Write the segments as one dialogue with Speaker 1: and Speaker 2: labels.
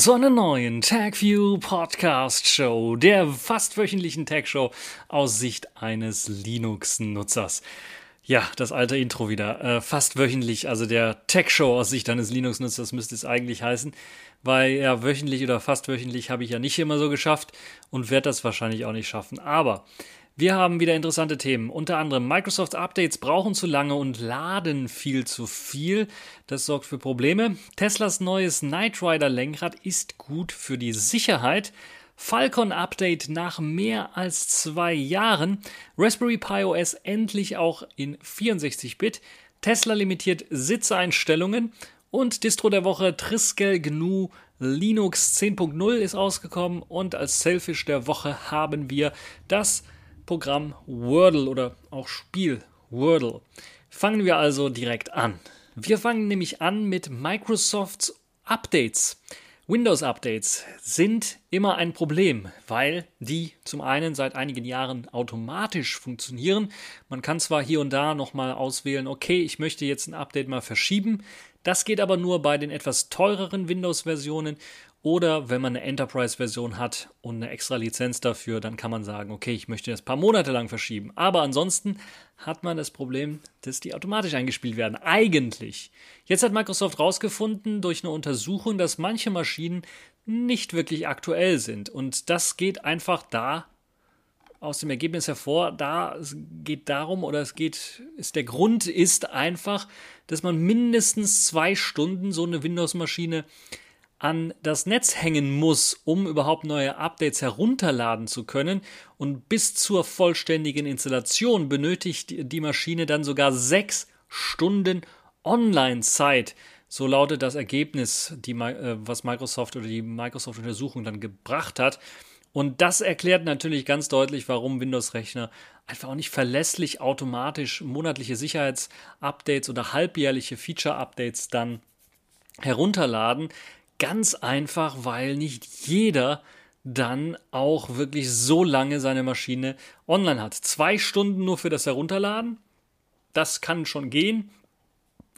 Speaker 1: zu einer neuen TagView Podcast Show, der fast wöchentlichen Tag Show aus Sicht eines Linux-Nutzers. Ja, das alte Intro wieder. Äh, fast wöchentlich, also der Tech Show aus Sicht eines Linux-Nutzers müsste es eigentlich heißen, weil ja wöchentlich oder fast wöchentlich habe ich ja nicht immer so geschafft und werde das wahrscheinlich auch nicht schaffen. Aber wir haben wieder interessante Themen. Unter anderem Microsoft Updates brauchen zu lange und laden viel zu viel. Das sorgt für Probleme. Teslas neues Knight Rider Lenkrad ist gut für die Sicherheit. Falcon Update nach mehr als zwei Jahren. Raspberry Pi OS endlich auch in 64-Bit. Tesla limitiert Sitzeinstellungen. Und Distro der Woche Triskel GNU Linux 10.0 ist rausgekommen. Und als Selfish der Woche haben wir das Programm Wordle oder auch Spiel Wordle. Fangen wir also direkt an. Wir fangen nämlich an mit Microsofts Updates. Windows-Updates sind immer ein Problem, weil die zum einen seit einigen Jahren automatisch funktionieren. Man kann zwar hier und da nochmal auswählen, okay, ich möchte jetzt ein Update mal verschieben. Das geht aber nur bei den etwas teureren Windows-Versionen oder wenn man eine Enterprise-Version hat und eine extra Lizenz dafür, dann kann man sagen, okay, ich möchte das ein paar Monate lang verschieben. Aber ansonsten hat man das Problem, dass die automatisch eingespielt werden. Eigentlich. Jetzt hat Microsoft herausgefunden durch eine Untersuchung, dass manche Maschinen nicht wirklich aktuell sind. Und das geht einfach da aus dem Ergebnis hervor, da es geht darum oder es geht, ist der Grund ist einfach, dass man mindestens zwei Stunden so eine Windows-Maschine an das Netz hängen muss, um überhaupt neue Updates herunterladen zu können. Und bis zur vollständigen Installation benötigt die Maschine dann sogar sechs Stunden Online-Zeit. So lautet das Ergebnis, die, äh, was Microsoft oder die Microsoft-Untersuchung dann gebracht hat. Und das erklärt natürlich ganz deutlich, warum Windows-Rechner einfach auch nicht verlässlich automatisch monatliche Sicherheitsupdates oder halbjährliche Feature-Updates dann herunterladen. Ganz einfach, weil nicht jeder dann auch wirklich so lange seine Maschine online hat. Zwei Stunden nur für das Herunterladen, das kann schon gehen,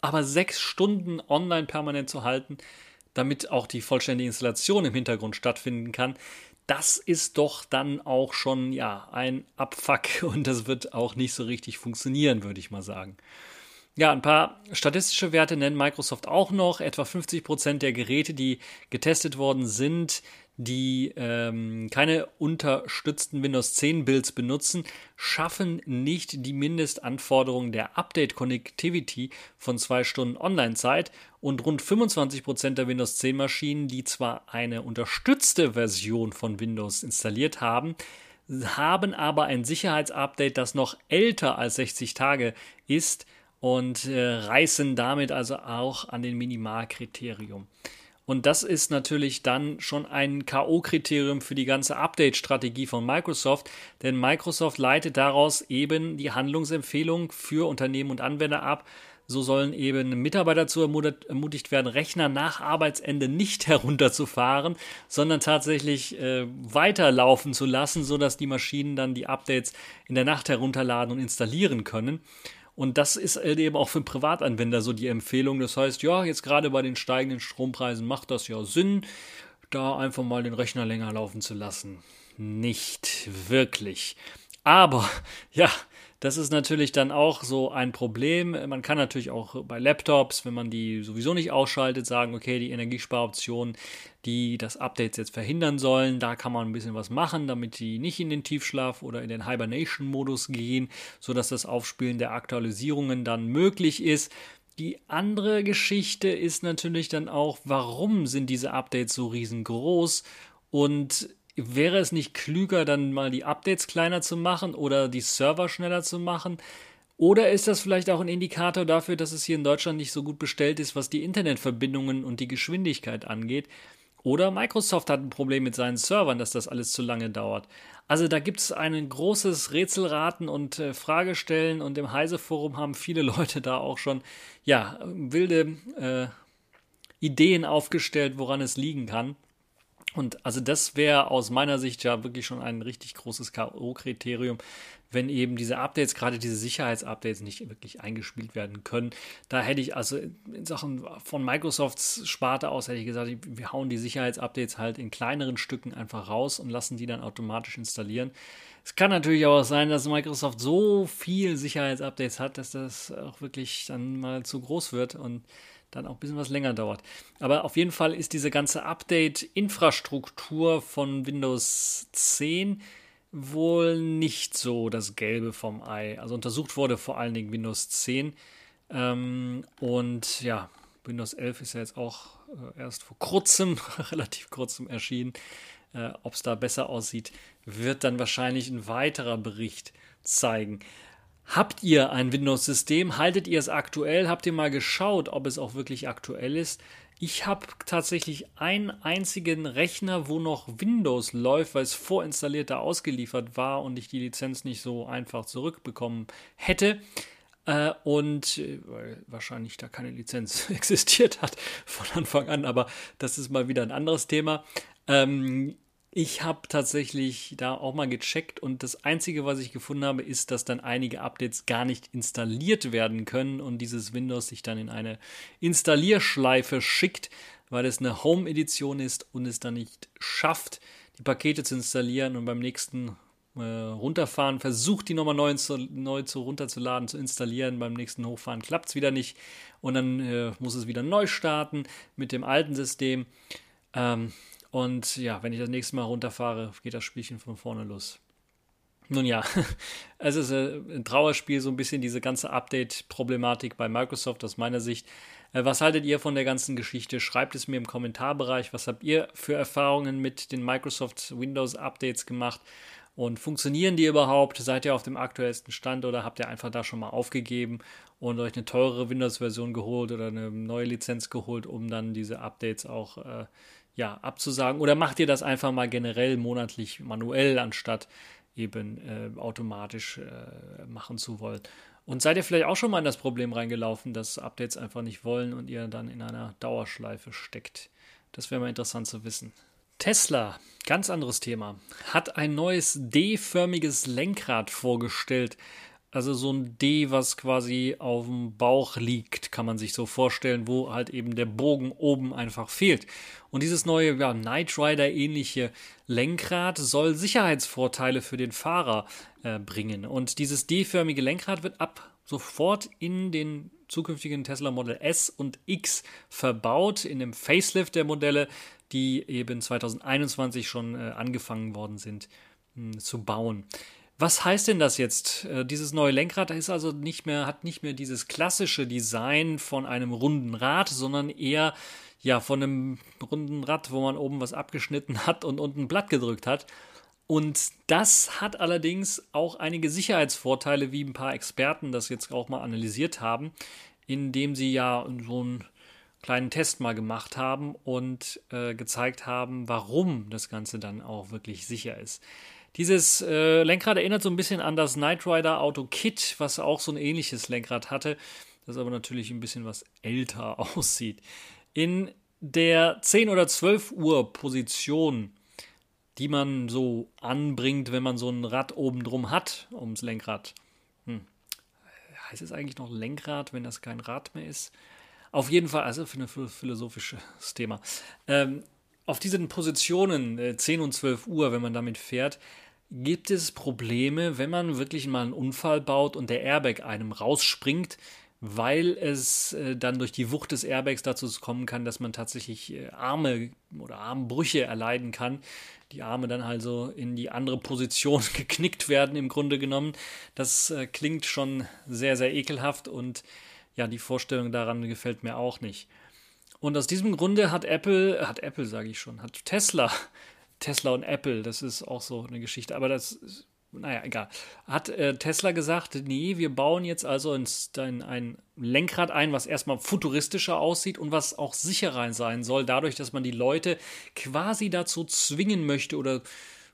Speaker 1: aber sechs Stunden online permanent zu halten, damit auch die vollständige Installation im Hintergrund stattfinden kann, das ist doch dann auch schon ja ein Abfuck und das wird auch nicht so richtig funktionieren, würde ich mal sagen. Ja, ein paar statistische Werte nennt Microsoft auch noch. Etwa 50 Prozent der Geräte, die getestet worden sind, die ähm, keine unterstützten Windows 10 Builds benutzen, schaffen nicht die Mindestanforderungen der Update Connectivity von zwei Stunden Online-Zeit und rund 25 Prozent der Windows 10 Maschinen, die zwar eine unterstützte Version von Windows installiert haben, haben aber ein Sicherheitsupdate, das noch älter als 60 Tage ist und äh, reißen damit also auch an den Minimalkriterium. Und das ist natürlich dann schon ein K.O.-Kriterium für die ganze Update-Strategie von Microsoft, denn Microsoft leitet daraus eben die Handlungsempfehlung für Unternehmen und Anwender ab. So sollen eben Mitarbeiter dazu ermutigt werden, Rechner nach Arbeitsende nicht herunterzufahren, sondern tatsächlich äh, weiterlaufen zu lassen, sodass die Maschinen dann die Updates in der Nacht herunterladen und installieren können. Und das ist halt eben auch für Privatanwender so die Empfehlung. Das heißt, ja, jetzt gerade bei den steigenden Strompreisen macht das ja Sinn, da einfach mal den Rechner länger laufen zu lassen. Nicht wirklich. Aber ja, das ist natürlich dann auch so ein Problem. Man kann natürlich auch bei Laptops, wenn man die sowieso nicht ausschaltet, sagen, okay, die Energiesparoptionen, die das Update jetzt verhindern sollen, da kann man ein bisschen was machen, damit die nicht in den Tiefschlaf oder in den Hibernation-Modus gehen, sodass das Aufspielen der Aktualisierungen dann möglich ist. Die andere Geschichte ist natürlich dann auch, warum sind diese Updates so riesengroß und wäre es nicht klüger, dann mal die Updates kleiner zu machen oder die Server schneller zu machen? Oder ist das vielleicht auch ein Indikator dafür, dass es hier in Deutschland nicht so gut bestellt ist, was die Internetverbindungen und die Geschwindigkeit angeht? Oder Microsoft hat ein Problem mit seinen Servern, dass das alles zu lange dauert. Also da gibt es ein großes Rätselraten und äh, Fragestellen und im Heise-Forum haben viele Leute da auch schon ja wilde äh, Ideen aufgestellt, woran es liegen kann. Und also das wäre aus meiner Sicht ja wirklich schon ein richtig großes K.O.-Kriterium, wenn eben diese Updates, gerade diese Sicherheitsupdates nicht wirklich eingespielt werden können. Da hätte ich also in Sachen von Microsofts Sparte aus, hätte ich gesagt, wir hauen die Sicherheitsupdates halt in kleineren Stücken einfach raus und lassen die dann automatisch installieren. Es kann natürlich auch sein, dass Microsoft so viel Sicherheitsupdates hat, dass das auch wirklich dann mal zu groß wird und dann auch ein bisschen was länger dauert. Aber auf jeden Fall ist diese ganze Update-Infrastruktur von Windows 10 wohl nicht so das Gelbe vom Ei. Also untersucht wurde vor allen Dingen Windows 10. Ähm, und ja, Windows 11 ist ja jetzt auch äh, erst vor kurzem, relativ kurzem erschienen. Äh, Ob es da besser aussieht, wird dann wahrscheinlich ein weiterer Bericht zeigen. Habt ihr ein Windows-System? Haltet ihr es aktuell? Habt ihr mal geschaut, ob es auch wirklich aktuell ist? Ich habe tatsächlich einen einzigen Rechner, wo noch Windows läuft, weil es vorinstalliert da ausgeliefert war und ich die Lizenz nicht so einfach zurückbekommen hätte. Äh, und äh, weil wahrscheinlich da keine Lizenz existiert hat von Anfang an, aber das ist mal wieder ein anderes Thema. Ähm, ich habe tatsächlich da auch mal gecheckt und das Einzige, was ich gefunden habe, ist, dass dann einige Updates gar nicht installiert werden können und dieses Windows sich dann in eine Installierschleife schickt, weil es eine Home-Edition ist und es dann nicht schafft, die Pakete zu installieren und beim nächsten äh, runterfahren versucht, die nochmal neu, zu, neu zu runterzuladen, zu installieren. Beim nächsten Hochfahren klappt es wieder nicht und dann äh, muss es wieder neu starten mit dem alten System. Ähm, und ja, wenn ich das nächste Mal runterfahre, geht das Spielchen von vorne los. Nun ja, es ist äh, ein Trauerspiel, so ein bisschen diese ganze Update-Problematik bei Microsoft aus meiner Sicht. Äh, was haltet ihr von der ganzen Geschichte? Schreibt es mir im Kommentarbereich. Was habt ihr für Erfahrungen mit den Microsoft Windows Updates gemacht? Und funktionieren die überhaupt? Seid ihr auf dem aktuellsten Stand oder habt ihr einfach da schon mal aufgegeben und euch eine teure Windows-Version geholt oder eine neue Lizenz geholt, um dann diese Updates auch äh, ja, abzusagen? Oder macht ihr das einfach mal generell monatlich manuell, anstatt eben äh, automatisch äh, machen zu wollen? Und seid ihr vielleicht auch schon mal in das Problem reingelaufen, dass Updates einfach nicht wollen und ihr dann in einer Dauerschleife steckt? Das wäre mal interessant zu wissen. Tesla, ganz anderes Thema, hat ein neues D-förmiges Lenkrad vorgestellt, also so ein D, was quasi auf dem Bauch liegt, kann man sich so vorstellen, wo halt eben der Bogen oben einfach fehlt. Und dieses neue ja, Knight Rider ähnliche Lenkrad soll Sicherheitsvorteile für den Fahrer äh, bringen. Und dieses D-förmige Lenkrad wird ab sofort in den zukünftigen Tesla Model S und X verbaut, in dem Facelift der Modelle, die eben 2021 schon äh, angefangen worden sind mh, hm, zu bauen. Was heißt denn das jetzt? Äh, dieses neue Lenkrad ist also nicht mehr, hat nicht mehr dieses klassische Design von einem runden Rad, sondern eher ja von einem runden Rad, wo man oben was abgeschnitten hat und unten ein Blatt gedrückt hat. Und das hat allerdings auch einige Sicherheitsvorteile, wie ein paar Experten das jetzt auch mal analysiert haben, indem sie ja so einen kleinen Test mal gemacht haben und äh, gezeigt haben, warum das Ganze dann auch wirklich sicher ist. Dieses äh, Lenkrad erinnert so ein bisschen an das Knight Rider Auto Kit, was auch so ein ähnliches Lenkrad hatte, das aber natürlich ein bisschen was älter aussieht. In der 10 oder 12 Uhr Position, die man so anbringt, wenn man so ein Rad oben drum hat, ums Lenkrad. Hm. Heißt es eigentlich noch Lenkrad, wenn das kein Rad mehr ist? Auf jeden Fall, also für ein philosophisches Thema. Ähm, auf diesen Positionen äh, 10 und 12 Uhr, wenn man damit fährt, gibt es Probleme, wenn man wirklich mal einen Unfall baut und der Airbag einem rausspringt, weil es äh, dann durch die Wucht des Airbags dazu kommen kann, dass man tatsächlich äh, Arme oder Armbrüche erleiden kann. Die Arme dann also in die andere Position geknickt werden, im Grunde genommen. Das äh, klingt schon sehr, sehr ekelhaft und ja, die Vorstellung daran gefällt mir auch nicht. Und aus diesem Grunde hat Apple, hat Apple, sage ich schon, hat Tesla Tesla und Apple, das ist auch so eine Geschichte, aber das naja, egal. Hat äh, Tesla gesagt, nee, wir bauen jetzt also ein, ein Lenkrad ein, was erstmal futuristischer aussieht und was auch sicherer sein soll, dadurch, dass man die Leute quasi dazu zwingen möchte oder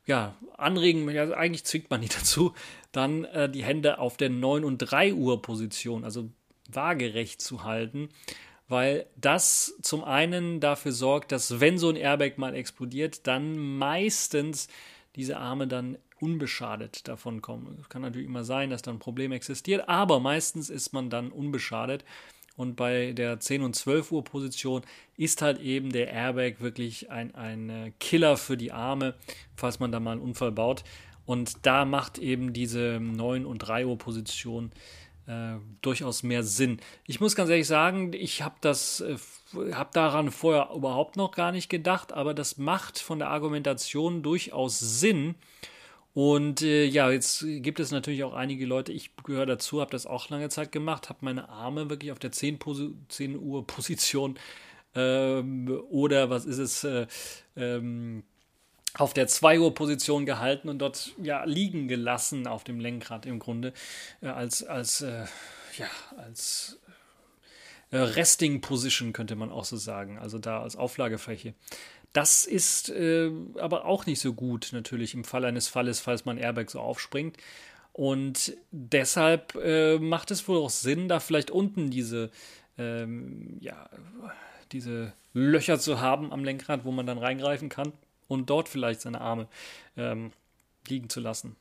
Speaker 1: ja, anregen, ja, eigentlich zwingt man die dazu, dann äh, die Hände auf der 9 und 3 Uhr Position, also waagerecht zu halten weil das zum einen dafür sorgt, dass wenn so ein Airbag mal explodiert, dann meistens diese Arme dann unbeschadet davon kommen. Es kann natürlich immer sein, dass da ein Problem existiert, aber meistens ist man dann unbeschadet. Und bei der 10 und 12 Uhr Position ist halt eben der Airbag wirklich ein, ein äh, Killer für die Arme, falls man da mal einen Unfall baut. Und da macht eben diese 9 und 3 Uhr Position äh, durchaus mehr Sinn. Ich muss ganz ehrlich sagen, ich habe das, äh, habe daran vorher überhaupt noch gar nicht gedacht, aber das macht von der Argumentation durchaus Sinn. Und äh, ja, jetzt gibt es natürlich auch einige Leute, ich gehöre dazu, habe das auch lange Zeit gemacht, habe meine Arme wirklich auf der 10, 10 Uhr Position ähm, oder was ist es, äh, ähm, auf der 2 Uhr Position gehalten und dort ja liegen gelassen auf dem Lenkrad im Grunde äh, als als äh, ja als äh, Resting Position könnte man auch so sagen, also da als Auflagefläche. Das ist äh, aber auch nicht so gut natürlich im Fall eines Falles, falls man Airbag so aufspringt. Und deshalb äh, macht es wohl auch Sinn, da vielleicht unten diese ähm, ja diese Löcher zu haben am Lenkrad, wo man dann reingreifen kann und dort vielleicht seine Arme ähm, liegen zu lassen.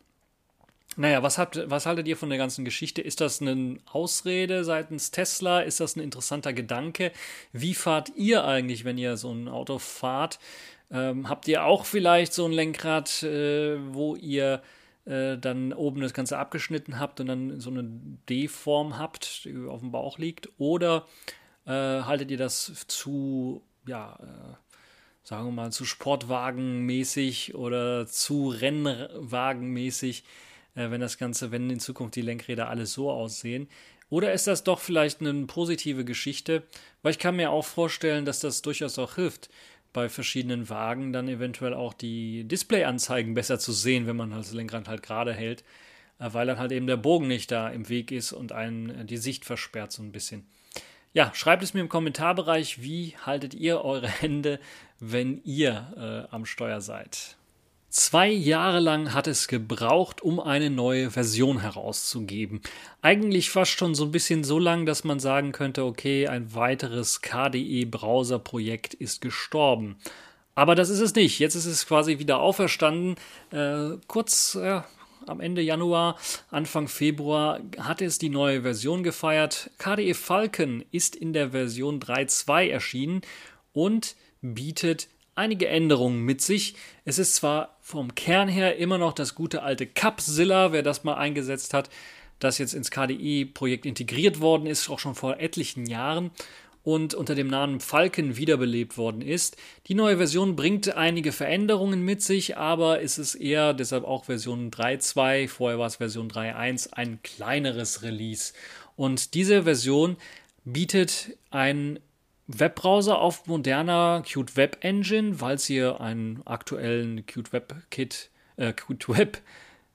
Speaker 1: Naja, was, habt, was haltet ihr von der ganzen Geschichte? Ist das eine Ausrede seitens Tesla? Ist das ein interessanter Gedanke? Wie fahrt ihr eigentlich, wenn ihr so ein Auto fahrt? Ähm, habt ihr auch vielleicht so ein Lenkrad, äh, wo ihr äh, dann oben das Ganze abgeschnitten habt und dann so eine D-Form habt, die auf dem Bauch liegt? Oder äh, haltet ihr das zu, ja, äh, sagen wir mal, zu Sportwagenmäßig oder zu Rennwagenmäßig, äh, wenn das Ganze, wenn in Zukunft die Lenkräder alle so aussehen. Oder ist das doch vielleicht eine positive Geschichte? Weil ich kann mir auch vorstellen, dass das durchaus auch hilft, bei verschiedenen Wagen dann eventuell auch die Displayanzeigen besser zu sehen, wenn man das Lenkrad halt gerade hält, äh, weil dann halt eben der Bogen nicht da im Weg ist und einen äh, die Sicht versperrt so ein bisschen. Ja, schreibt es mir im Kommentarbereich, wie haltet ihr eure Hände, wenn ihr äh, am Steuer seid. Zwei Jahre lang hat es gebraucht, um eine neue Version herauszugeben. Eigentlich fast schon so ein bisschen so lang, dass man sagen könnte, okay, ein weiteres KDE-Browser-Projekt ist gestorben. Aber das ist es nicht. Jetzt ist es quasi wieder auferstanden. Äh, kurz, ja, am Ende Januar, Anfang Februar hat es die neue Version gefeiert. KDE Falcon ist in der Version 3.2 erschienen und bietet einige Änderungen mit sich. Es ist zwar vom Kern her immer noch das gute alte Capzilla, wer das mal eingesetzt hat, das jetzt ins KDE-Projekt integriert worden ist, auch schon vor etlichen Jahren und unter dem Namen Falcon wiederbelebt worden ist. Die neue Version bringt einige Veränderungen mit sich, aber es ist eher deshalb auch Version 3.2, vorher war es Version 3.1, ein kleineres Release. Und diese Version bietet einen Webbrowser auf moderner Qt Web Engine, weil ihr einen aktuellen Qt Web Kit, äh, Qt Web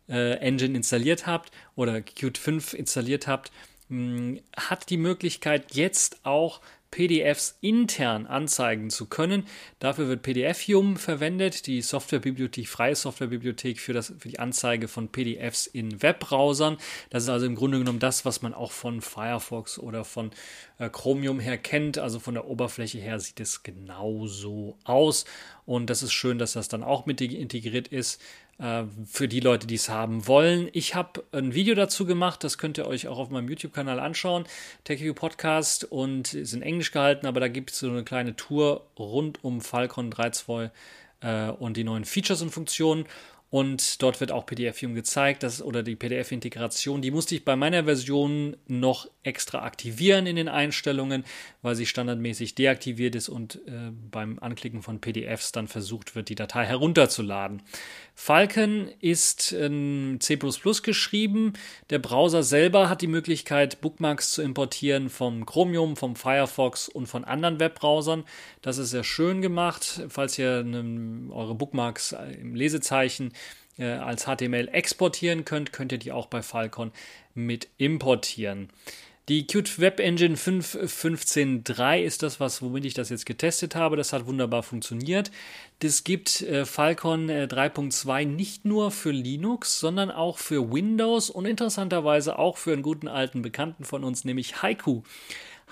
Speaker 1: äh, Engine installiert habt oder Qt 5 installiert habt, mh, hat die Möglichkeit jetzt auch PDFs intern anzeigen zu können. Dafür wird PDFium verwendet, die Softwarebibliothek, freie Softwarebibliothek für, das, für die Anzeige von PDFs in Webbrowsern. Das ist also im Grunde genommen das, was man auch von Firefox oder von äh, Chromium her kennt. Also von der Oberfläche her sieht es genauso aus. Und das ist schön, dass das dann auch mit integriert ist. Äh, für die Leute, die es haben wollen. Ich habe ein Video dazu gemacht, das könnt ihr euch auch auf meinem YouTube-Kanal anschauen, TechView Podcast und ist in Englisch gehalten, aber da gibt es so eine kleine Tour rund um Falcon 3.2 äh, und die neuen Features und Funktionen. Und dort wird auch PDF-Film gezeigt, dass, oder die PDF-Integration, die musste ich bei meiner Version noch extra aktivieren in den Einstellungen, weil sie standardmäßig deaktiviert ist und äh, beim Anklicken von PDFs dann versucht wird, die Datei herunterzuladen. Falcon ist in C geschrieben. Der Browser selber hat die Möglichkeit, Bookmarks zu importieren vom Chromium, vom Firefox und von anderen Webbrowsern. Das ist sehr schön gemacht. Falls ihr eine, eure Bookmarks im Lesezeichen äh, als HTML exportieren könnt, könnt ihr die auch bei Falcon mit importieren. Die Qt Web Engine 5.15.3 ist das, was, womit ich das jetzt getestet habe. Das hat wunderbar funktioniert. Das gibt äh, Falcon äh, 3.2 nicht nur für Linux, sondern auch für Windows und interessanterweise auch für einen guten alten Bekannten von uns, nämlich Haiku.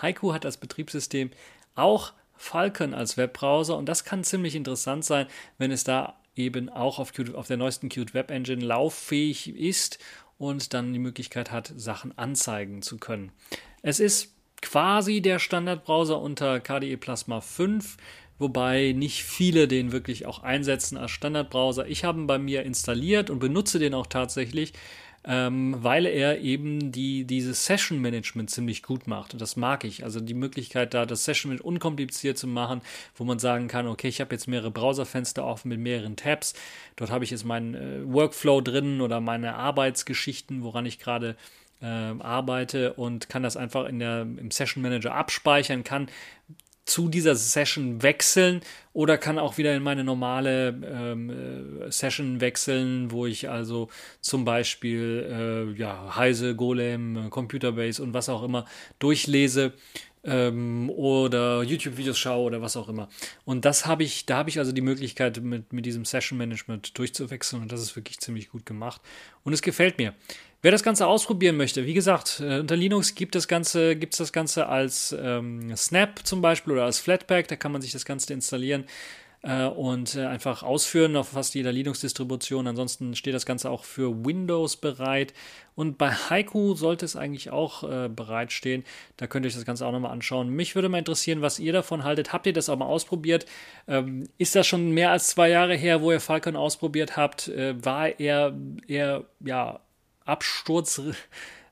Speaker 1: Haiku hat als Betriebssystem auch Falcon als Webbrowser und das kann ziemlich interessant sein, wenn es da eben auch auf, Qt, auf der neuesten Qt Web Engine lauffähig ist und dann die Möglichkeit hat, Sachen anzeigen zu können. Es ist quasi der Standardbrowser unter KDE Plasma 5, wobei nicht viele den wirklich auch einsetzen als Standardbrowser. Ich habe ihn bei mir installiert und benutze den auch tatsächlich ähm, weil er eben die, dieses Session Management ziemlich gut macht. Und das mag ich. Also die Möglichkeit, da das Session Management unkompliziert zu machen, wo man sagen kann, okay, ich habe jetzt mehrere Browserfenster offen mit mehreren Tabs. Dort habe ich jetzt meinen äh, Workflow drin oder meine Arbeitsgeschichten, woran ich gerade äh, arbeite und kann das einfach in der, im Session Manager abspeichern, kann zu dieser Session wechseln oder kann auch wieder in meine normale ähm, äh, Session wechseln, wo ich also zum Beispiel äh, ja, Heise, Golem, Computerbase und was auch immer durchlese ähm, oder YouTube-Videos schaue oder was auch immer. Und das habe ich, da habe ich also die Möglichkeit, mit, mit diesem Session Management durchzuwechseln und das ist wirklich ziemlich gut gemacht. Und es gefällt mir. Wer das Ganze ausprobieren möchte, wie gesagt, äh, unter Linux gibt das Ganze, gibt es das Ganze als ähm, Snap zum Beispiel oder als Flatpak, da kann man sich das Ganze installieren äh, und äh, einfach ausführen auf fast jeder Linux-Distribution. Ansonsten steht das Ganze auch für Windows bereit. Und bei Haiku sollte es eigentlich auch äh, bereitstehen. Da könnt ihr euch das Ganze auch nochmal anschauen. Mich würde mal interessieren, was ihr davon haltet. Habt ihr das auch mal ausprobiert? Ähm, ist das schon mehr als zwei Jahre her, wo ihr Falcon ausprobiert habt? Äh, war er eher, ja, Absturz,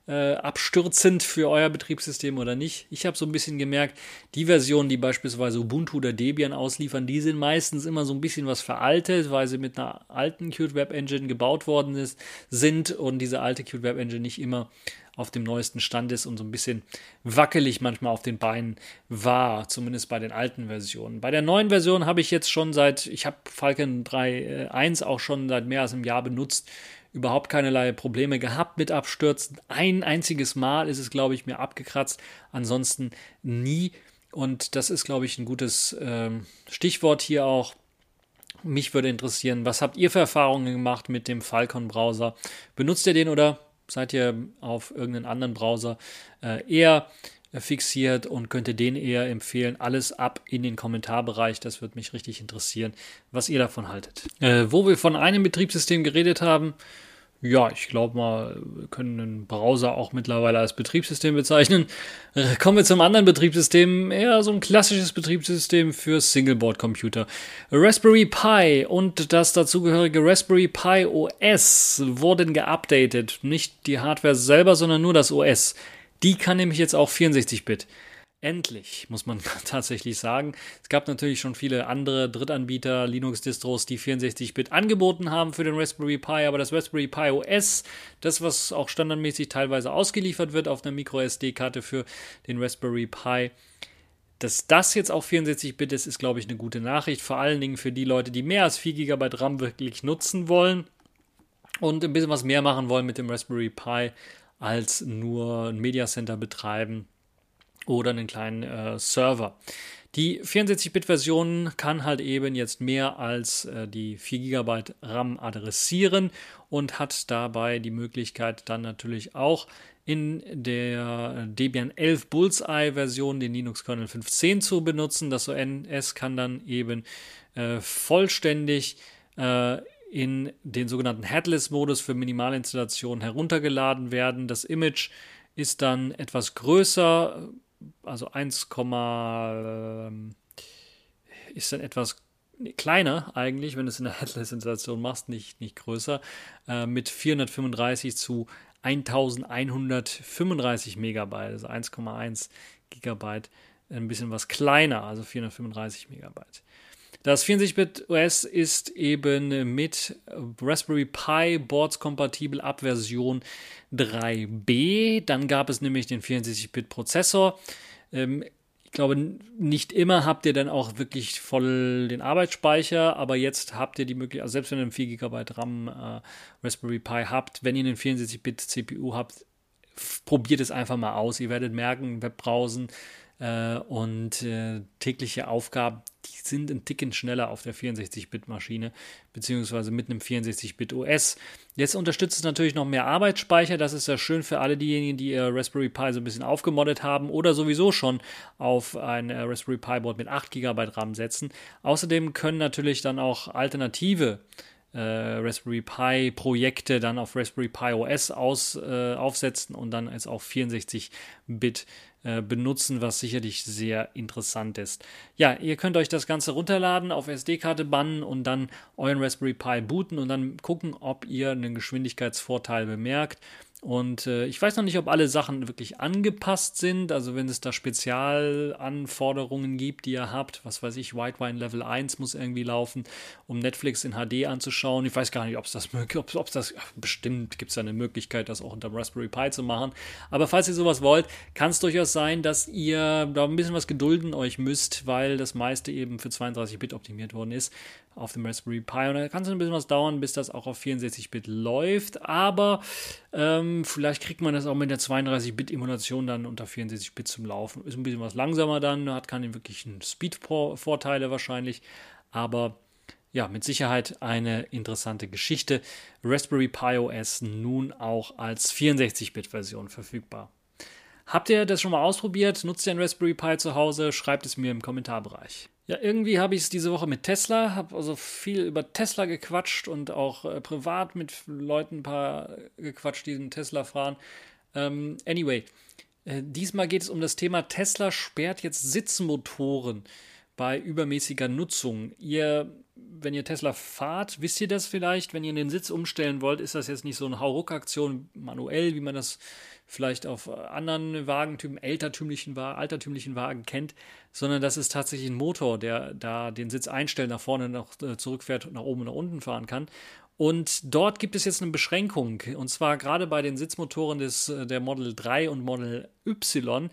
Speaker 1: äh, abstürzend für euer Betriebssystem oder nicht. Ich habe so ein bisschen gemerkt, die Versionen, die beispielsweise Ubuntu oder Debian ausliefern, die sind meistens immer so ein bisschen was veraltet, weil sie mit einer alten Qt Web Engine gebaut worden ist, sind und diese alte Qt Web Engine nicht immer auf dem neuesten Stand ist und so ein bisschen wackelig manchmal auf den Beinen war, zumindest bei den alten Versionen. Bei der neuen Version habe ich jetzt schon seit, ich habe Falcon 3.1 äh, auch schon seit mehr als einem Jahr benutzt überhaupt keinerlei Probleme gehabt mit Abstürzen. Ein einziges Mal ist es, glaube ich, mir abgekratzt, ansonsten nie. Und das ist, glaube ich, ein gutes ähm, Stichwort hier auch. Mich würde interessieren, was habt ihr für Erfahrungen gemacht mit dem Falcon-Browser? Benutzt ihr den oder seid ihr auf irgendeinen anderen Browser äh, eher fixiert und könnte den eher empfehlen. Alles ab in den Kommentarbereich. Das würde mich richtig interessieren, was ihr davon haltet. Äh, wo wir von einem Betriebssystem geredet haben, ja, ich glaube mal, wir können einen Browser auch mittlerweile als Betriebssystem bezeichnen. Äh, kommen wir zum anderen Betriebssystem, eher so ein klassisches Betriebssystem für Singleboard-Computer. Raspberry Pi und das dazugehörige Raspberry Pi OS wurden geupdatet. Nicht die Hardware selber, sondern nur das OS. Die kann nämlich jetzt auch 64-Bit. Endlich, muss man tatsächlich sagen. Es gab natürlich schon viele andere Drittanbieter, Linux-Distros, die 64-Bit angeboten haben für den Raspberry Pi, aber das Raspberry Pi OS, das, was auch standardmäßig teilweise ausgeliefert wird auf einer Micro-SD-Karte für den Raspberry Pi, dass das jetzt auch 64-Bit ist, ist, glaube ich, eine gute Nachricht. Vor allen Dingen für die Leute, die mehr als 4 GB RAM wirklich nutzen wollen und ein bisschen was mehr machen wollen mit dem Raspberry Pi als nur ein Media Center betreiben oder einen kleinen äh, Server. Die 64-Bit-Version kann halt eben jetzt mehr als äh, die 4 GB RAM adressieren und hat dabei die Möglichkeit dann natürlich auch in der Debian 11 Bullseye-Version den Linux-Kernel 5.10 zu benutzen. Das ONS kann dann eben äh, vollständig äh, in den sogenannten Headless-Modus für Minimalinstallationen heruntergeladen werden. Das Image ist dann etwas größer, also 1, äh, ist dann etwas kleiner eigentlich, wenn du es in der Headless-Installation machst, nicht, nicht größer, äh, mit 435 zu 1135 Megabyte, also 1,1 Gigabyte, ein bisschen was kleiner, also 435 Megabyte. Das 64-Bit OS ist eben mit Raspberry Pi Boards kompatibel ab Version 3b. Dann gab es nämlich den 64-Bit Prozessor. Ähm, ich glaube, nicht immer habt ihr dann auch wirklich voll den Arbeitsspeicher, aber jetzt habt ihr die Möglichkeit, also selbst wenn ihr einen 4 GB RAM äh, Raspberry Pi habt, wenn ihr einen 64-Bit CPU habt, probiert es einfach mal aus. Ihr werdet merken, Webbrowsen und äh, tägliche Aufgaben, die sind ein Ticken schneller auf der 64-Bit-Maschine, beziehungsweise mit einem 64-Bit OS. Jetzt unterstützt es natürlich noch mehr Arbeitsspeicher. Das ist ja schön für alle diejenigen, die ihr Raspberry Pi so ein bisschen aufgemoddet haben oder sowieso schon auf ein äh, Raspberry Pi Board mit 8 GB RAM setzen. Außerdem können natürlich dann auch alternative äh, Raspberry Pi Projekte dann auf Raspberry Pi OS aus, äh, aufsetzen und dann als auch 64-Bit äh, benutzen, was sicherlich sehr interessant ist. Ja, ihr könnt euch das Ganze runterladen, auf SD-Karte bannen und dann euren Raspberry Pi booten und dann gucken, ob ihr einen Geschwindigkeitsvorteil bemerkt. Und äh, ich weiß noch nicht, ob alle Sachen wirklich angepasst sind. Also wenn es da Spezialanforderungen gibt, die ihr habt, was weiß ich, White Wine Level 1 muss irgendwie laufen, um Netflix in HD anzuschauen. Ich weiß gar nicht, ob es das möglich ob es das bestimmt gibt es da eine Möglichkeit, das auch unter Raspberry Pi zu machen. Aber falls ihr sowas wollt, kann es durchaus sein, dass ihr da ein bisschen was gedulden euch müsst, weil das meiste eben für 32-Bit optimiert worden ist auf dem Raspberry Pi. Und da kann es ein bisschen was dauern, bis das auch auf 64-Bit läuft. Aber ähm, vielleicht kriegt man das auch mit der 32-Bit-Emulation dann unter 64-Bit zum Laufen. Ist ein bisschen was langsamer dann, hat keine wirklichen Speed-Vorteile wahrscheinlich. Aber ja, mit Sicherheit eine interessante Geschichte. Raspberry Pi OS nun auch als 64-Bit-Version verfügbar. Habt ihr das schon mal ausprobiert? Nutzt ihr ein Raspberry Pi zu Hause? Schreibt es mir im Kommentarbereich. Ja, irgendwie habe ich es diese Woche mit Tesla, habe also viel über Tesla gequatscht und auch äh, privat mit Leuten ein paar gequatscht, die einen Tesla fahren. Ähm, anyway, äh, diesmal geht es um das Thema Tesla sperrt jetzt Sitzmotoren bei übermäßiger Nutzung. Ihr, wenn ihr Tesla fahrt, wisst ihr das vielleicht? Wenn ihr den Sitz umstellen wollt, ist das jetzt nicht so eine Hauruck-Aktion manuell, wie man das vielleicht auf anderen Wagentypen, altertümlichen, altertümlichen Wagen kennt, sondern das ist tatsächlich ein Motor, der da den Sitz einstellen, nach vorne, nach äh, zurückfährt, nach oben und nach unten fahren kann. Und dort gibt es jetzt eine Beschränkung. Und zwar gerade bei den Sitzmotoren des, äh, der Model 3 und Model Y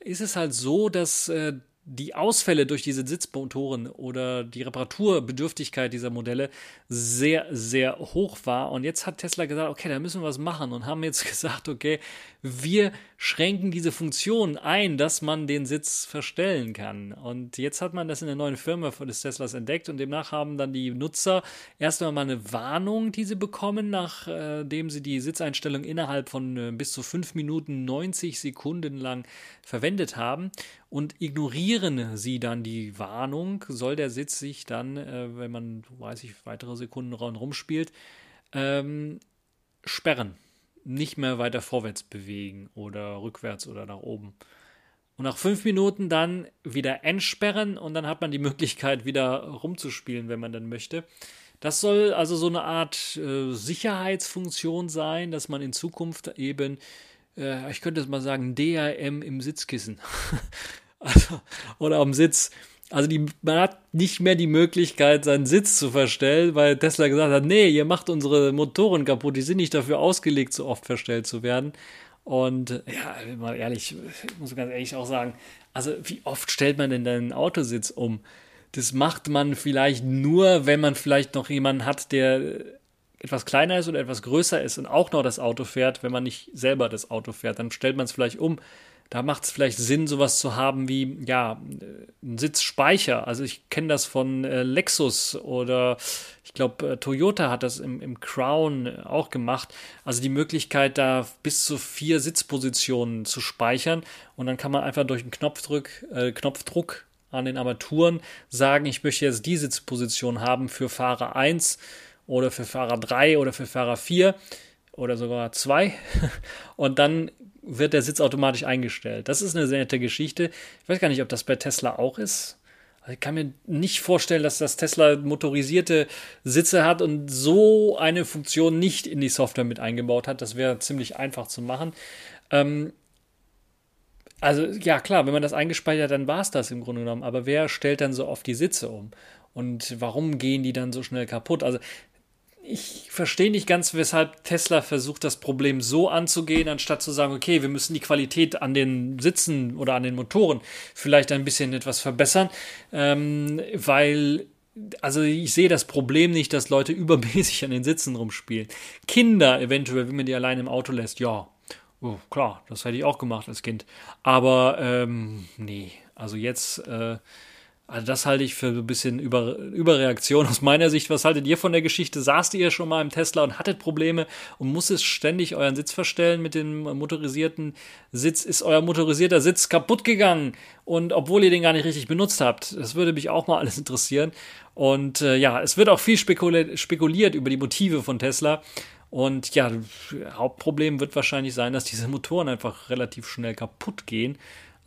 Speaker 1: ist es halt so, dass äh, die Ausfälle durch diese Sitzmotoren oder die Reparaturbedürftigkeit dieser Modelle sehr, sehr hoch war. Und jetzt hat Tesla gesagt, okay, da müssen wir was machen und haben jetzt gesagt, okay, wir schränken diese Funktion ein, dass man den Sitz verstellen kann. Und jetzt hat man das in der neuen Firma des Teslas entdeckt und demnach haben dann die Nutzer erst einmal eine Warnung, die sie bekommen, nachdem sie die Sitzeinstellung innerhalb von äh, bis zu 5 Minuten 90 Sekunden lang verwendet haben und ignorieren sie dann die Warnung, soll der Sitz sich dann, äh, wenn man, weiß ich, weitere Sekunden rumspielt, ähm, sperren nicht mehr weiter vorwärts bewegen oder rückwärts oder nach oben. Und nach fünf Minuten dann wieder entsperren und dann hat man die Möglichkeit, wieder rumzuspielen, wenn man dann möchte. Das soll also so eine Art äh, Sicherheitsfunktion sein, dass man in Zukunft eben, äh, ich könnte es mal sagen, DRM im Sitzkissen also, oder am Sitz also die, man hat nicht mehr die Möglichkeit, seinen Sitz zu verstellen, weil Tesla gesagt hat, nee, ihr macht unsere Motoren kaputt, die sind nicht dafür ausgelegt, so oft verstellt zu werden. Und ja, mal ehrlich, ich muss ganz ehrlich auch sagen, also wie oft stellt man denn deinen Autositz um? Das macht man vielleicht nur, wenn man vielleicht noch jemanden hat, der etwas kleiner ist oder etwas größer ist und auch noch das Auto fährt, wenn man nicht selber das Auto fährt, dann stellt man es vielleicht um da macht es vielleicht Sinn, sowas zu haben wie, ja, ein Sitzspeicher. Also ich kenne das von äh, Lexus oder ich glaube, äh, Toyota hat das im, im Crown auch gemacht. Also die Möglichkeit, da bis zu vier Sitzpositionen zu speichern und dann kann man einfach durch einen Knopfdruck, äh, Knopfdruck an den Armaturen sagen, ich möchte jetzt die Sitzposition haben für Fahrer 1 oder für Fahrer 3 oder für Fahrer 4 oder sogar 2. Und dann wird der Sitz automatisch eingestellt. Das ist eine sehr nette Geschichte. Ich weiß gar nicht, ob das bei Tesla auch ist. Also ich kann mir nicht vorstellen, dass das Tesla motorisierte Sitze hat und so eine Funktion nicht in die Software mit eingebaut hat. Das wäre ziemlich einfach zu machen. Ähm, also ja, klar, wenn man das eingespeichert hat, dann war es das im Grunde genommen. Aber wer stellt dann so oft die Sitze um? Und warum gehen die dann so schnell kaputt? Also ich verstehe nicht ganz, weshalb Tesla versucht, das Problem so anzugehen, anstatt zu sagen, okay, wir müssen die Qualität an den Sitzen oder an den Motoren vielleicht ein bisschen etwas verbessern, ähm, weil also ich sehe das Problem nicht, dass Leute übermäßig an den Sitzen rumspielen. Kinder eventuell, wenn man die allein im Auto lässt, ja, Oh, klar, das hätte ich auch gemacht als Kind. Aber ähm, nee, also jetzt, äh, also das halte ich für ein bisschen Über Überreaktion aus meiner Sicht. Was haltet ihr von der Geschichte? Saßt ihr schon mal im Tesla und hattet Probleme und musstet ständig euren Sitz verstellen mit dem motorisierten Sitz? Ist euer motorisierter Sitz kaputt gegangen? Und obwohl ihr den gar nicht richtig benutzt habt, das würde mich auch mal alles interessieren. Und äh, ja, es wird auch viel spekuliert über die Motive von Tesla. Und ja, Hauptproblem wird wahrscheinlich sein, dass diese Motoren einfach relativ schnell kaputt gehen.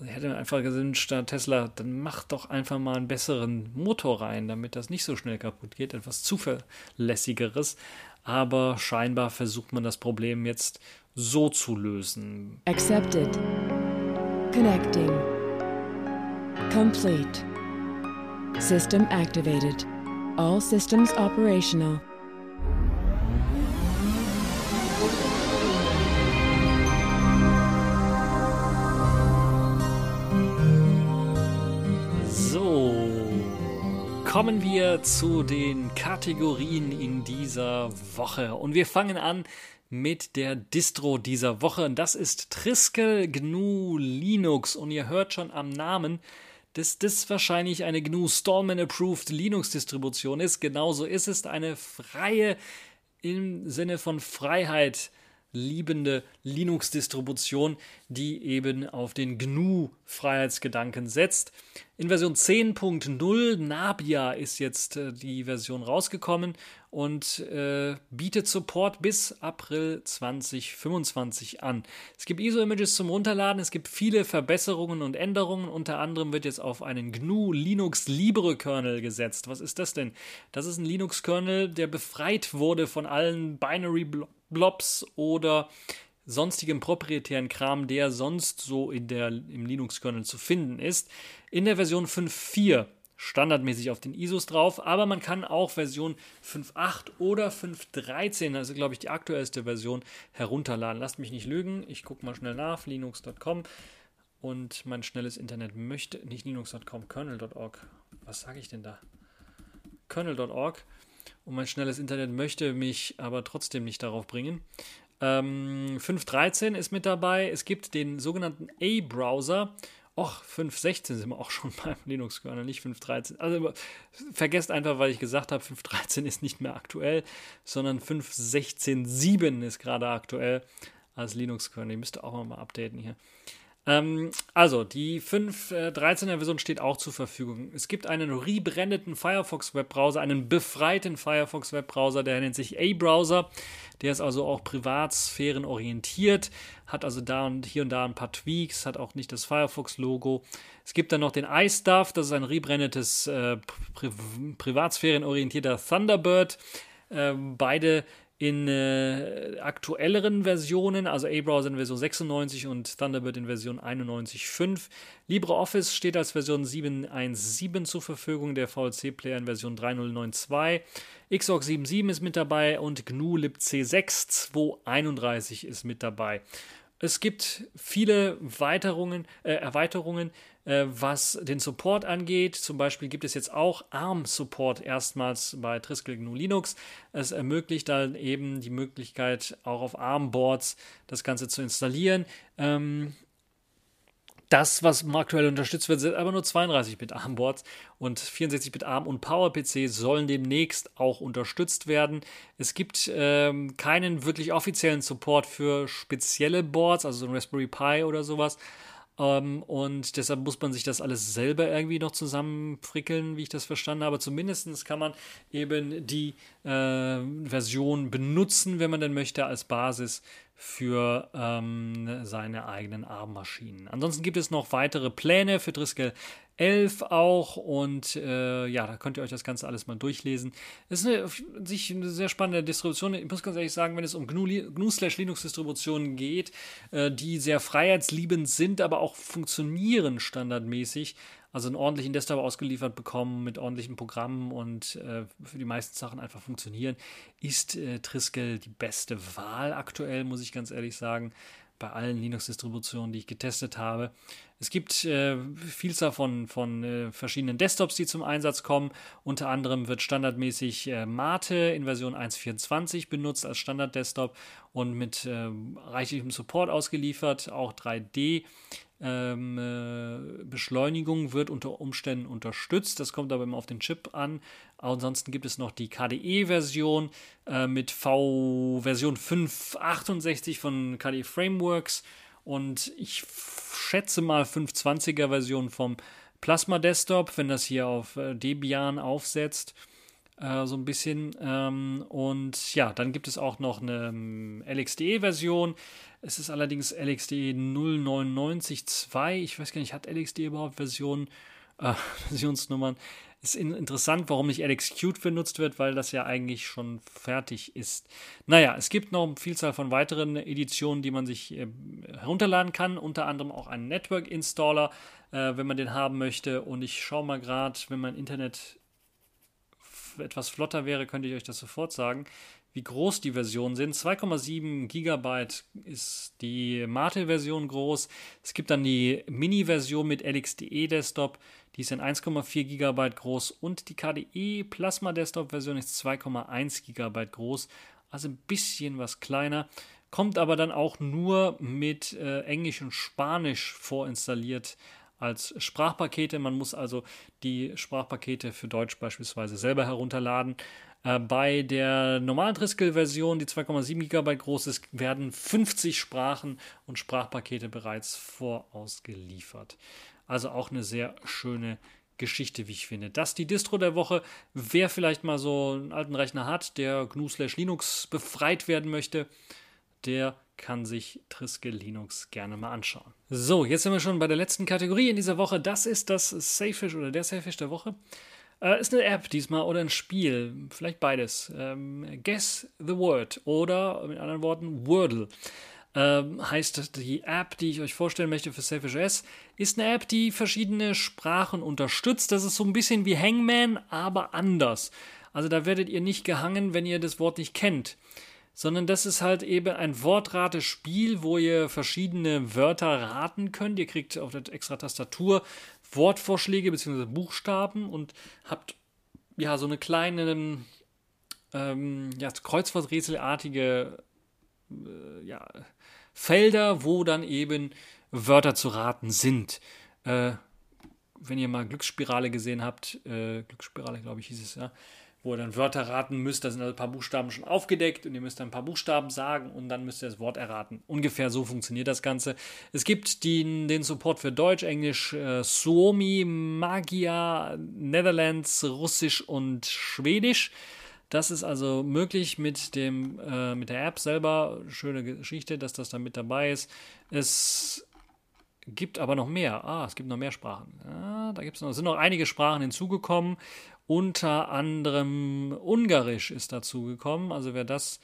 Speaker 1: Hätte einfach gewünscht, Tesla, dann macht doch einfach mal einen besseren Motor rein, damit das nicht so schnell kaputt geht. Etwas zuverlässigeres. Aber scheinbar versucht man das Problem jetzt so zu lösen. Accepted. Connecting. Complete. System activated. All systems operational. Kommen wir zu den Kategorien in dieser Woche. Und wir fangen an mit der Distro dieser Woche. Und das ist Triskel GNU Linux. Und ihr hört schon am Namen, dass das wahrscheinlich eine GNU Stallman Approved Linux Distribution ist. Genauso ist es eine freie im Sinne von Freiheit liebende Linux-Distribution, die eben auf den GNU-Freiheitsgedanken setzt. In Version 10.0 Nabia ist jetzt äh, die Version rausgekommen und äh, bietet Support bis April 2025 an. Es gibt ISO-Images zum Runterladen, es gibt viele Verbesserungen und Änderungen. Unter anderem wird jetzt auf einen GNU Linux Libre Kernel gesetzt. Was ist das denn? Das ist ein Linux-Kernel, der befreit wurde von allen Binary-Blobs oder sonstigem proprietären Kram, der sonst so in der, im Linux-Kernel zu finden ist. In der Version 5.4 standardmäßig auf den ISOs drauf, aber man kann auch Version 5.8 oder 5.13, also glaube ich die aktuellste Version, herunterladen. Lasst mich nicht lügen, ich gucke mal schnell nach, linux.com und mein schnelles Internet möchte, nicht linux.com, kernel.org, was sage ich denn da? kernel.org und mein schnelles Internet möchte mich aber trotzdem nicht darauf bringen. Ähm, 5.13 ist mit dabei. Es gibt den sogenannten A-Browser. Och, 5.16 sind wir auch schon beim Linux-Kernel, nicht 5.13. Also vergesst einfach, weil ich gesagt habe, 5.13 ist nicht mehr aktuell, sondern 5.16.7 ist gerade aktuell als Linux-Kernel. Ihr müsst auch mal updaten hier. Ähm, also, die 5.13er Version steht auch zur Verfügung. Es gibt einen rebrandeten Firefox Webbrowser, einen befreiten Firefox Webbrowser, der nennt sich A-Browser. Der ist also auch privatsphärenorientiert, hat also da und hier und da ein paar Tweaks, hat auch nicht das Firefox-Logo. Es gibt dann noch den iStuff, das ist ein rebrandetes äh, Pri privatsphärenorientierter Thunderbird. Äh, beide in äh, aktuelleren Versionen, also A-Browser in Version 96 und Thunderbird in Version 91.5. LibreOffice steht als Version 7.1.7 zur Verfügung, der VLC-Player in Version 3.092. Xorg 7.7 ist mit dabei und GNU libc 6 2.31 ist mit dabei. Es gibt viele Weiterungen, äh, Erweiterungen, äh, was den Support angeht. Zum Beispiel gibt es jetzt auch ARM-Support erstmals bei Triskel GNU Linux. Es ermöglicht dann eben die Möglichkeit, auch auf ARM-Boards das Ganze zu installieren. Ähm, das, was aktuell unterstützt wird, sind aber nur 32-Bit ARM-Boards und 64-Bit ARM und PowerPC sollen demnächst auch unterstützt werden. Es gibt ähm, keinen wirklich offiziellen Support für spezielle Boards, also so ein Raspberry Pi oder sowas. Ähm, und deshalb muss man sich das alles selber irgendwie noch zusammenfrickeln, wie ich das verstanden habe. Zumindest kann man eben die äh, Version benutzen, wenn man denn möchte, als Basis für ähm, seine eigenen ARM-Maschinen. Ansonsten gibt es noch weitere Pläne für Driscoll 11 auch und äh, ja, da könnt ihr euch das Ganze alles mal durchlesen. Es ist eine, sich eine sehr spannende Distribution. Ich muss ganz ehrlich sagen, wenn es um GNU-Linux-Distributionen geht, äh, die sehr freiheitsliebend sind, aber auch funktionieren standardmäßig, also einen ordentlichen Desktop ausgeliefert bekommen mit ordentlichen Programmen und äh, für die meisten Sachen einfach funktionieren, ist äh, Triskel die beste Wahl aktuell, muss ich ganz ehrlich sagen, bei allen Linux-Distributionen, die ich getestet habe. Es gibt äh, Vielzahl von, von äh, verschiedenen Desktops, die zum Einsatz kommen. Unter anderem wird standardmäßig äh, Mate in Version 1.24 benutzt als Standard-Desktop und mit äh, reichlichem Support ausgeliefert. Auch 3D ähm, äh, Beschleunigung wird unter Umständen unterstützt. Das kommt aber immer auf den Chip an. Ansonsten gibt es noch die KDE-Version äh, mit V-Version 5.68 von KDE Frameworks und ich schätze mal 520er Version vom Plasma Desktop, wenn das hier auf äh, Debian aufsetzt äh, so ein bisschen. Ähm, und ja, dann gibt es auch noch eine ähm, LXDE-Version. Es ist allerdings LXDE 099.2. Ich weiß gar nicht, hat LXDE überhaupt Version, äh, Versionsnummern? Ist in, interessant, warum nicht LXQt benutzt wird, weil das ja eigentlich schon fertig ist. Naja, es gibt noch eine Vielzahl von weiteren Editionen, die man sich äh, herunterladen kann, unter anderem auch einen Network Installer, äh, wenn man den haben möchte. Und ich schaue mal gerade, wenn mein Internet etwas flotter wäre, könnte ich euch das sofort sagen, wie groß die Versionen sind. 2,7 Gigabyte ist die Mate-Version groß. Es gibt dann die Mini-Version mit LXDE Desktop, die ist in 1,4 Gigabyte groß und die KDE Plasma Desktop Version ist 2,1 Gigabyte groß, also ein bisschen was kleiner. Kommt aber dann auch nur mit äh, Englisch und Spanisch vorinstalliert als Sprachpakete. Man muss also die Sprachpakete für Deutsch beispielsweise selber herunterladen. Äh, bei der normalen Triskel-Version, die 2,7 GB groß ist, werden 50 Sprachen und Sprachpakete bereits vorausgeliefert. Also auch eine sehr schöne Geschichte, wie ich finde. Das ist die Distro der Woche. Wer vielleicht mal so einen alten Rechner hat, der GNU Linux befreit werden möchte, der kann sich Triske Linux gerne mal anschauen. So, jetzt sind wir schon bei der letzten Kategorie in dieser Woche. Das ist das Safefish oder der Safefish der Woche. Äh, ist eine App diesmal oder ein Spiel, vielleicht beides. Ähm, Guess the Word oder mit anderen Worten Wordle. Ähm, heißt die App, die ich euch vorstellen möchte für Selfish S, ist eine App, die verschiedene Sprachen unterstützt. Das ist so ein bisschen wie Hangman, aber anders. Also da werdet ihr nicht gehangen, wenn ihr das Wort nicht kennt sondern das ist halt eben ein Wortratespiel, wo ihr verschiedene Wörter raten könnt. Ihr kriegt auf der extra Tastatur Wortvorschläge bzw. Buchstaben und habt ja so eine kleine ähm, ja, Kreuzworträtselartige äh, ja, Felder, wo dann eben Wörter zu raten sind. Äh, wenn ihr mal Glücksspirale gesehen habt, äh, Glücksspirale glaube ich hieß es ja, wo ihr dann Wörter raten müsst. Da sind also ein paar Buchstaben schon aufgedeckt und ihr müsst dann ein paar Buchstaben sagen und dann müsst ihr das Wort erraten. Ungefähr so funktioniert das Ganze. Es gibt den, den Support für Deutsch, Englisch, äh, Suomi, Magia, Netherlands, Russisch und Schwedisch. Das ist also möglich mit, dem, äh, mit der App selber. Schöne Geschichte, dass das da mit dabei ist. Es gibt aber noch mehr. Ah, es gibt noch mehr Sprachen. Ah, da gibt's noch, sind noch einige Sprachen hinzugekommen. Unter anderem Ungarisch ist dazu gekommen. Also wer das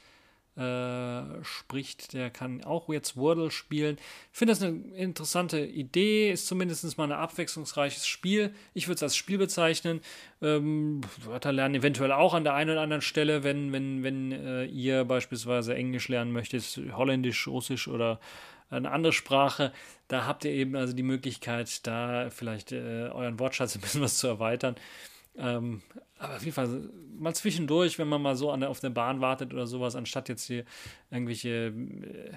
Speaker 1: äh, spricht, der kann auch jetzt Wordle spielen. Ich finde das eine interessante Idee, ist zumindest mal ein abwechslungsreiches Spiel. Ich würde es als Spiel bezeichnen. Ähm, Wörter lernen eventuell auch an der einen oder anderen Stelle, wenn, wenn, wenn äh, ihr beispielsweise Englisch lernen möchtet, Holländisch, Russisch oder eine andere Sprache. Da habt ihr eben also die Möglichkeit, da vielleicht äh, euren Wortschatz ein bisschen was zu erweitern. Ähm, aber auf jeden Fall mal zwischendurch, wenn man mal so an der, auf der Bahn wartet oder sowas, anstatt jetzt hier irgendwelche äh,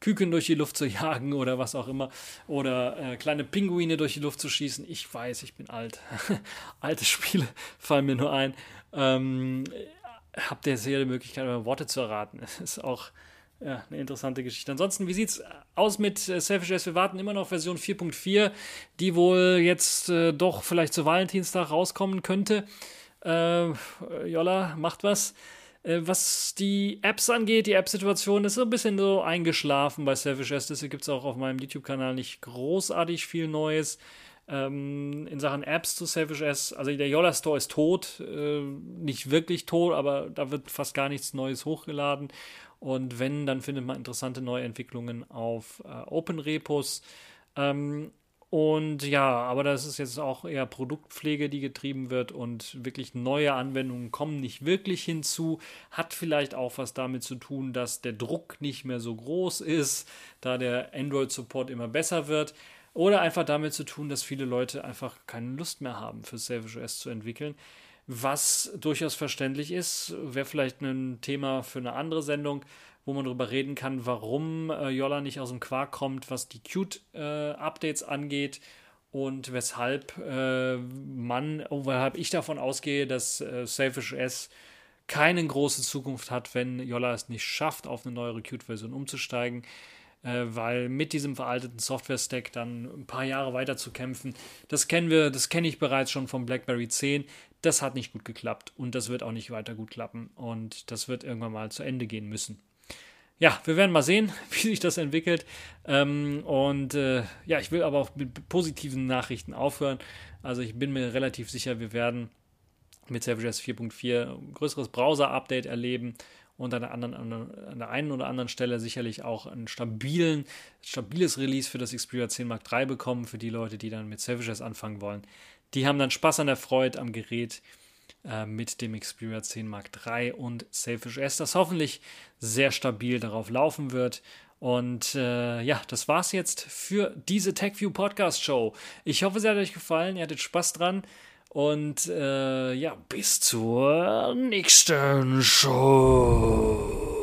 Speaker 1: Küken durch die Luft zu jagen oder was auch immer oder äh, kleine Pinguine durch die Luft zu schießen. Ich weiß, ich bin alt. Alte Spiele fallen mir nur ein. Ähm, habt ihr sehr die Möglichkeit, Worte zu erraten. Das ist auch ja, eine interessante Geschichte. Ansonsten, wie sieht es aus mit äh, Selfish S? Wir warten immer noch Version 4.4, die wohl jetzt äh, doch vielleicht zu Valentinstag rauskommen könnte. Äh, Jolla macht was. Äh, was die Apps angeht, die App-Situation ist so ein bisschen so eingeschlafen bei Selfish S. Deswegen gibt es auch auf meinem YouTube-Kanal nicht großartig viel Neues. Ähm, in Sachen Apps zu Selfish S, also der Yola Store ist tot, äh, nicht wirklich tot, aber da wird fast gar nichts Neues hochgeladen. Und wenn, dann findet man interessante neue Entwicklungen auf äh, Open Repos. Ähm, und ja, aber das ist jetzt auch eher Produktpflege, die getrieben wird und wirklich neue Anwendungen kommen nicht wirklich hinzu. Hat vielleicht auch was damit zu tun, dass der Druck nicht mehr so groß ist, da der Android-Support immer besser wird. oder einfach damit zu tun, dass viele Leute einfach keine Lust mehr haben, für Savage OS zu entwickeln. Was durchaus verständlich ist, wäre vielleicht ein Thema für eine andere Sendung, wo man darüber reden kann, warum äh, Yolla nicht aus dem Quark kommt, was die Qt-Updates äh, angeht und weshalb äh, man, weshalb ich davon ausgehe, dass äh, Selfish S keine große Zukunft hat, wenn Yolla es nicht schafft, auf eine neuere Qt-Version umzusteigen äh, weil mit diesem veralteten Software-Stack dann ein paar Jahre weiter zu kämpfen, das kennen wir, das kenne ich bereits schon vom BlackBerry 10. Das hat nicht gut geklappt und das wird auch nicht weiter gut klappen und das wird irgendwann mal zu Ende gehen müssen. Ja, wir werden mal sehen, wie sich das entwickelt. Ähm, und äh, ja, ich will aber auch mit positiven Nachrichten aufhören. Also ich bin mir relativ sicher, wir werden mit SavageOS 4.4 ein größeres Browser-Update erleben und an der, anderen, an der einen oder anderen Stelle sicherlich auch ein stabilen, stabiles Release für das Xperia 10 Mark III bekommen, für die Leute, die dann mit SavageOS anfangen wollen. Die haben dann Spaß an der Freude am Gerät äh, mit dem Xperia 10 Mark III und Selfish S, das hoffentlich sehr stabil darauf laufen wird. Und äh, ja, das war's jetzt für diese TechView Podcast Show. Ich hoffe, es hat euch gefallen, ihr hattet Spaß dran. Und äh, ja, bis zur nächsten Show.